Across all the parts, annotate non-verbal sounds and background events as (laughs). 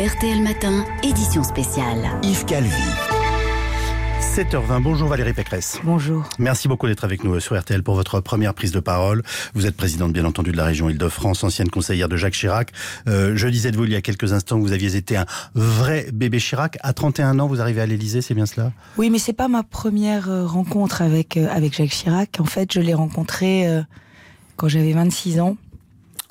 RTL Matin, édition spéciale. Yves Calvi. 7h20, bonjour Valérie Pécresse. Bonjour. Merci beaucoup d'être avec nous sur RTL pour votre première prise de parole. Vous êtes présidente bien entendu de la région Île-de-France, ancienne conseillère de Jacques Chirac. Euh, je disais de vous il y a quelques instants que vous aviez été un vrai bébé Chirac. À 31 ans, vous arrivez à l'Élysée, c'est bien cela? Oui, mais c'est pas ma première euh, rencontre avec, euh, avec Jacques Chirac. En fait, je l'ai rencontré euh, quand j'avais 26 ans.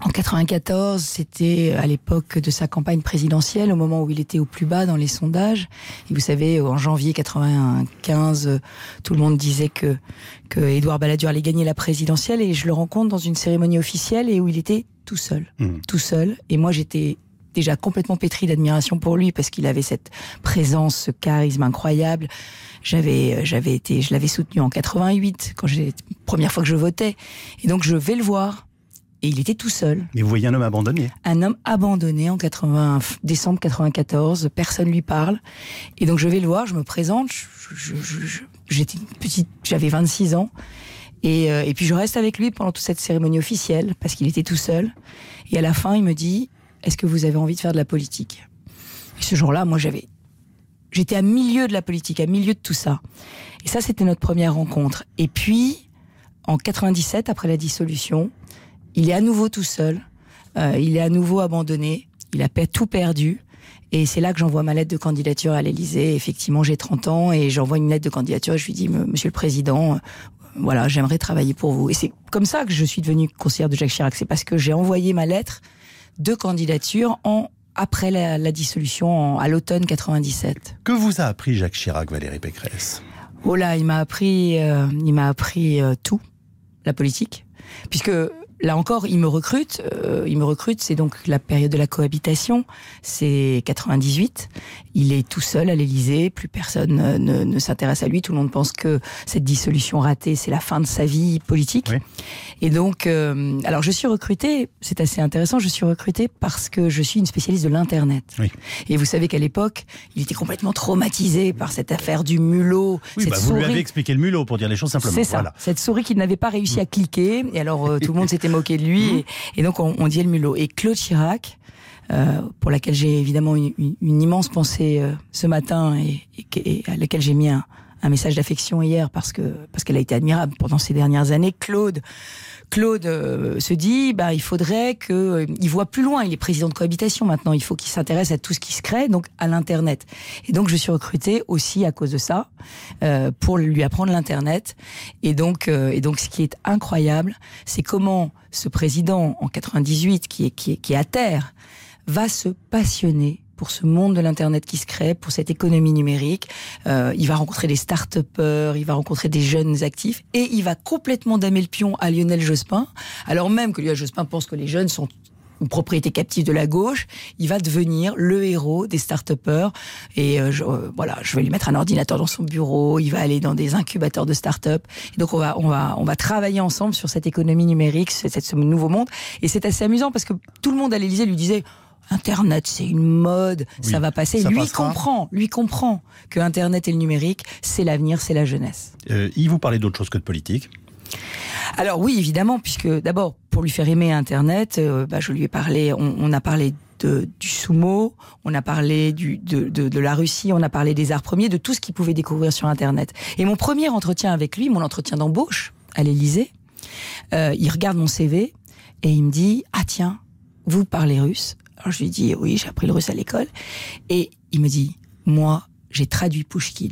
En 94, c'était à l'époque de sa campagne présidentielle, au moment où il était au plus bas dans les sondages. Et vous savez, en janvier 95, tout le monde disait que que Édouard Balladur allait gagner la présidentielle, et je le rencontre dans une cérémonie officielle et où il était tout seul, Mmh. tout seul. Et moi, j'étais déjà complètement pétri d'admiration pour lui parce qu'il avait cette présence, ce charisme incroyable. J'avais, j'avais été, je l'avais soutenu en 88 quand j'ai première fois que je votais, et donc je vais le voir. Et il était tout seul, Mais vous voyez un homme abandonné. un homme abandonné en 80, décembre 94. Personne lui parle, et donc je vais le voir, je me présente. J'étais petite, j'avais 26 ans, et, euh, et puis je reste avec lui pendant toute cette cérémonie officielle parce qu'il était tout seul. Et à la fin, il me dit Est-ce que vous avez envie de faire de la politique? Et ce jour-là, moi, j'avais, j'étais à milieu de la politique, à milieu de tout ça. Et ça, c'était notre première rencontre. Et puis, en 97, après la dissolution, il est à nouveau tout seul. Euh, il est à nouveau abandonné. Il a tout perdu. Et c'est là que j'envoie ma lettre de candidature à l'Élysée. Effectivement, j'ai 30 ans et j'envoie une lettre de candidature je lui dis, Monsieur le Président, euh, voilà, j'aimerais travailler pour vous. Et c'est comme ça que je suis devenue conseillère de Jacques Chirac. C'est parce que j'ai envoyé ma lettre de candidature en, après la, la dissolution en- à l'automne 97. Que vous a appris Jacques Chirac, Valérie Pécresse? Oh là, il m'a appris, euh, il m'a appris euh, tout, la politique, puisque là encore, il me recrute. euh, il me recrute, c'est donc la période de la cohabitation, c'est 98. Il est tout seul à l'Élysée, plus personne euh, ne, ne s'intéresse à lui. Tout le monde pense que cette dissolution ratée, c'est la fin de sa vie politique. Oui. Et donc, euh, alors je suis recrutée, c'est assez intéressant. Je suis recrutée parce que je suis une spécialiste de l'internet. Oui. Et vous savez qu'à l'époque, il était complètement traumatisé par cette affaire du mulot, Oui, cette bah, vous lui souris. avez expliqué le mulot pour dire les choses simplement. C'est ça, Voilà. cette souris qu'il n'avait pas réussi à cliquer. Et alors, euh, tout le monde s'était moqué de lui. Et, et donc, on, on dit le mulot. Et Claude Chirac, euh, pour laquelle j'ai évidemment une, une- une immense pensée euh, ce matin et, et que- et à laquelle j'ai mis un, un message d'affection hier parce que parce qu'elle a été admirable pendant ces dernières années. Claude, Claude euh, se dit, bah, il faudrait que euh, voit plus loin. Il est président de cohabitation maintenant. Il faut qu'il s'intéresse à tout ce qui se crée, donc à l'internet. Et donc je suis recrutée aussi à cause de ça euh, pour lui apprendre l'internet. Et donc euh, et donc ce qui est incroyable, c'est comment ce président en 98 qui est qui est, qui est à terre va se passionner pour ce monde de l'internet qui se crée, pour cette économie numérique. Euh, il va rencontrer des start-upers, il va rencontrer des jeunes actifs, et il va complètement damer le pion à Lionel Jospin, alors même que Lionel Jospin pense que les jeunes sont une propriété captive de la gauche, il va devenir le héros des start-upers. Et euh, euh, voilà, je vais lui mettre un ordinateur dans son bureau, il va aller dans des incubateurs de start-up. Donc on va, on va, on va travailler ensemble sur cette économie numérique, ce nouveau monde. Et c'est assez amusant parce que tout le monde à l'Élysée lui disait Internet, c'est une mode, Oui, ça va passer. ça lui passera. comprend, lui comprend que Internet et le numérique, c'est l'avenir, c'est la jeunesse. Euh, il vous parlait d'autre chose que de politique. Alors oui, évidemment, puisque d'abord, pour lui faire aimer Internet, euh, bah, je lui ai parlé, on, on a parlé de, du sumo, on a parlé du, de, de, de la Russie, on a parlé des arts premiers, de tout ce qu'il pouvait découvrir sur Internet. Et mon premier entretien avec lui, mon entretien d'embauche à l'Élysée, euh, il regarde mon CV et il me dit, ah tiens, vous parlez russe Alors je lui dis, oui, j'ai appris le russe à l'école. Et il me dit, moi, j'ai traduit Pushkin.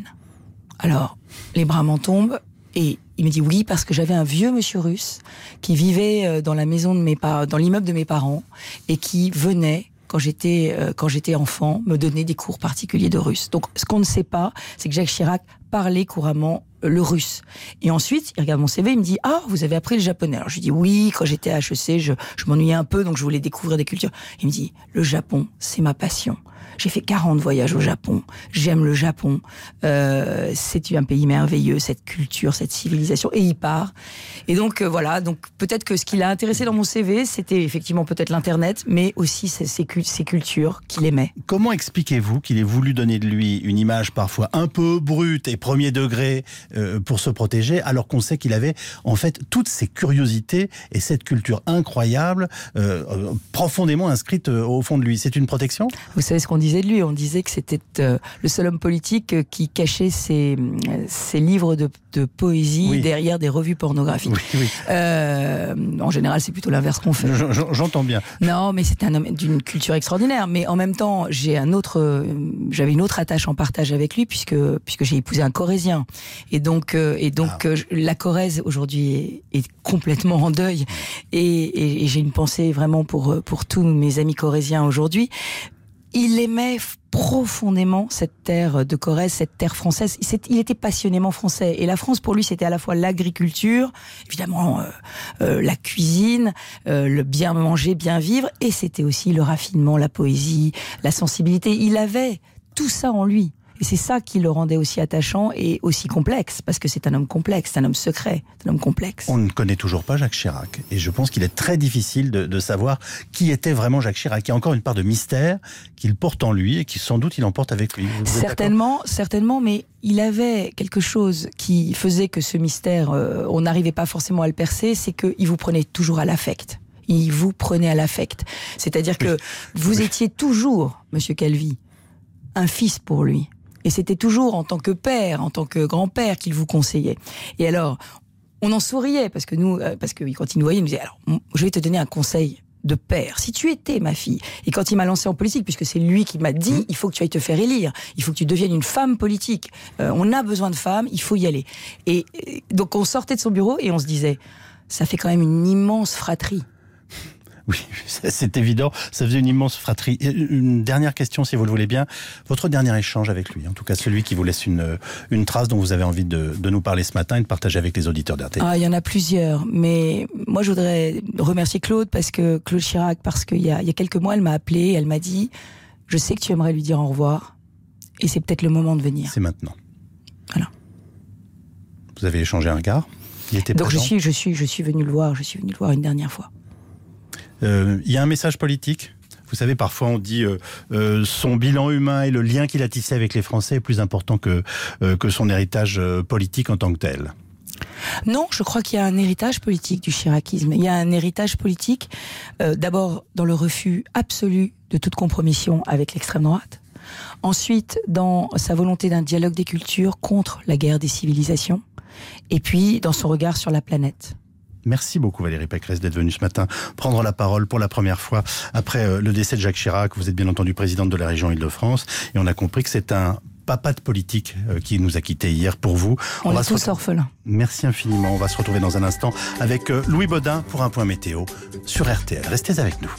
Alors, les bras m'en tombent et il me dit oui parce que j'avais un vieux monsieur russe qui vivait euh, dans la maison de mes parents, dans l'immeuble de mes parents et qui venait quand j'étais euh, quand j'étais enfant me donner des cours particuliers de russe. Donc ce qu'on ne sait pas, c'est que Jacques Chirac parlait couramment le russe. Et ensuite, il regarde mon CV, il me dit ah vous avez appris le japonais. Alors je lui dis oui quand j'étais à HEC, je, je m'ennuyais un peu donc je voulais découvrir des cultures. Il me dit le Japon c'est ma passion. J'ai fait 40 voyages au Japon. J'aime le Japon. Euh, c'est un pays merveilleux, cette culture, cette civilisation. Et il part. Et donc euh, voilà. Donc peut-être que ce qui l'a intéressé dans mon CV, c'était effectivement peut-être l'internet, mais aussi ces, ces, cul- ces cultures qu'il aimait. Comment expliquez-vous qu'il ait voulu donner de lui une image parfois un peu brute et premier degré euh, pour se protéger, alors qu'on sait qu'il avait en fait toutes ces curiosités et cette culture incroyable profondément inscrite au fond de lui? C'est une protection? Vous savez ce ce qu'on disait de lui. On disait que c'était euh, le seul homme politique euh, qui cachait ses, ses livres de, de poésie derrière des revues pornographiques. Euh, en général, c'est plutôt l'inverse qu'on fait. J'entends bien. Non, mais c'est un homme d'une culture extraordinaire. Mais en même temps, j'ai un autre, j'avais une autre attache en partage avec lui puisque puisque j'ai épousé un Corésien. Et donc et donc ah. la Corrèze aujourd'hui est, est, complètement en deuil. Et, et, et j'ai une pensée vraiment pour pour tous mes amis corésiens aujourd'hui il aimait profondément cette terre de Corrèze, cette terre française. Il était passionnément français. Et la France, pour lui, c'était à la fois l'agriculture, évidemment euh, euh, la cuisine, euh, le bien manger, bien vivre, et c'était aussi le raffinement, la poésie, la sensibilité. Il avait tout ça en lui. Et c'est ça qui le rendait aussi attachant et aussi complexe, parce que c'est un homme complexe, c'est un homme secret, c'est un homme complexe. On ne connaît toujours pas Jacques Chirac. Et je pense qu'il est très difficile de, de, savoir qui était vraiment Jacques Chirac. Il y a encore une part de mystère qu'il porte en lui et qui sans doute il emporte avec lui. certainement, certainement, mais il avait quelque chose qui faisait que ce mystère, euh, on n'arrivait pas forcément à le percer, c'est qu'il vous prenait toujours à l'affect il vous prenait à l'affect. C'est-à-dire que vous étiez toujours, Monsieur Calvi, un fils pour lui. Et c'était toujours en tant que père, en tant que grand-père qu'il vous conseillait. Et alors, on en souriait parce que nous, euh, parce que quand il nous voyait, il nous disait alors, je vais te donner un conseil de père. Si tu étais ma fille, et quand il m'a lancé en politique, puisque c'est lui qui m'a dit, mmh. il faut que tu ailles te faire élire, il faut que tu deviennes une femme politique. Euh, on a besoin de femmes, il faut y aller. Et donc on sortait de son bureau et on se disait, ça fait quand même une immense fratrie. Oui, (laughs) c'est évident. Ça faisait une immense fratrie. Une dernière question, si vous le voulez bien. Votre dernier échange avec lui, en tout cas celui qui vous laisse une, une trace dont vous avez envie de, de nous parler ce matin et de partager avec les auditeurs d'RTL. Ah, il y en a plusieurs. Mais moi, je voudrais remercier Claude, parce que Claude Chirac, parce qu'il y a, il y a quelques mois, elle m'a appelé, elle m'a dit, je sais que tu aimerais lui dire au revoir. Et c'est peut-être le moment de venir. C'est maintenant. Voilà. Vous avez échangé un regard? Il était Donc je suis, je suis, je suis venu le voir. Je suis venu le voir une dernière fois. Euh, il y a un message politique vous savez, parfois on dit euh, euh, son bilan humain et le lien qu'il a tissé avec les Français est plus important que, que son héritage politique en tant que tel. Non, je crois qu'il y a un héritage politique du chiracisme. Il y a un héritage politique, d'abord dans le refus absolu de toute compromission avec l'extrême droite. Ensuite, dans sa volonté d'un dialogue des cultures contre la guerre des civilisations. Et puis, dans son regard sur la planète. Merci beaucoup Valérie Pécresse d'être venue ce matin prendre la parole pour la première fois après euh, le décès de Jacques Chirac. Vous êtes bien entendu présidente de la région Île-de-France et on a compris que c'est un papa de politique euh, qui nous a quittés hier pour vous. On, va est tous orphelins. Merci infiniment. On va se retrouver dans un instant avec euh, Louis Baudin pour un point météo sur RTL. Restez avec nous.